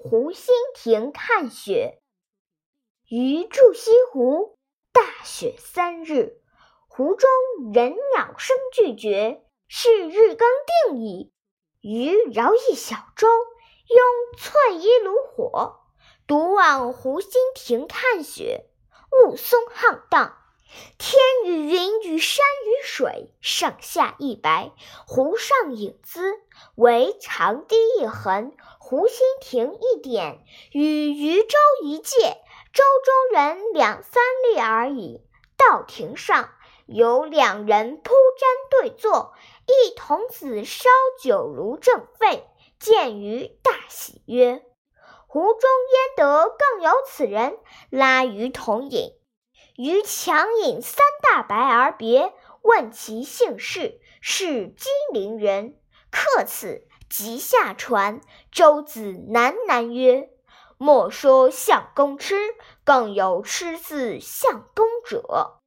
湖心亭看雪。余住西湖，大雪三日。湖中人鸟声俱绝，是日更定矣。余饶一小舟，拥淬衣炉火，独往湖心亭看雪。雾凇沆荡，天与云与山与水，上下一白。湖上影子，惟长堤一痕，湖心亭一点，与渔舟一芥，舟中人两三粒而已。到亭上，有两人铺毡对坐，一童子烧酒炉正沸，见余大喜曰：“湖中焉得更有此人？”拉余同饮。余强饮三大白而别，问其姓氏，是金陵人。客此，即下船。舟子喃喃曰：“莫说相公痴，更有痴似相公者。”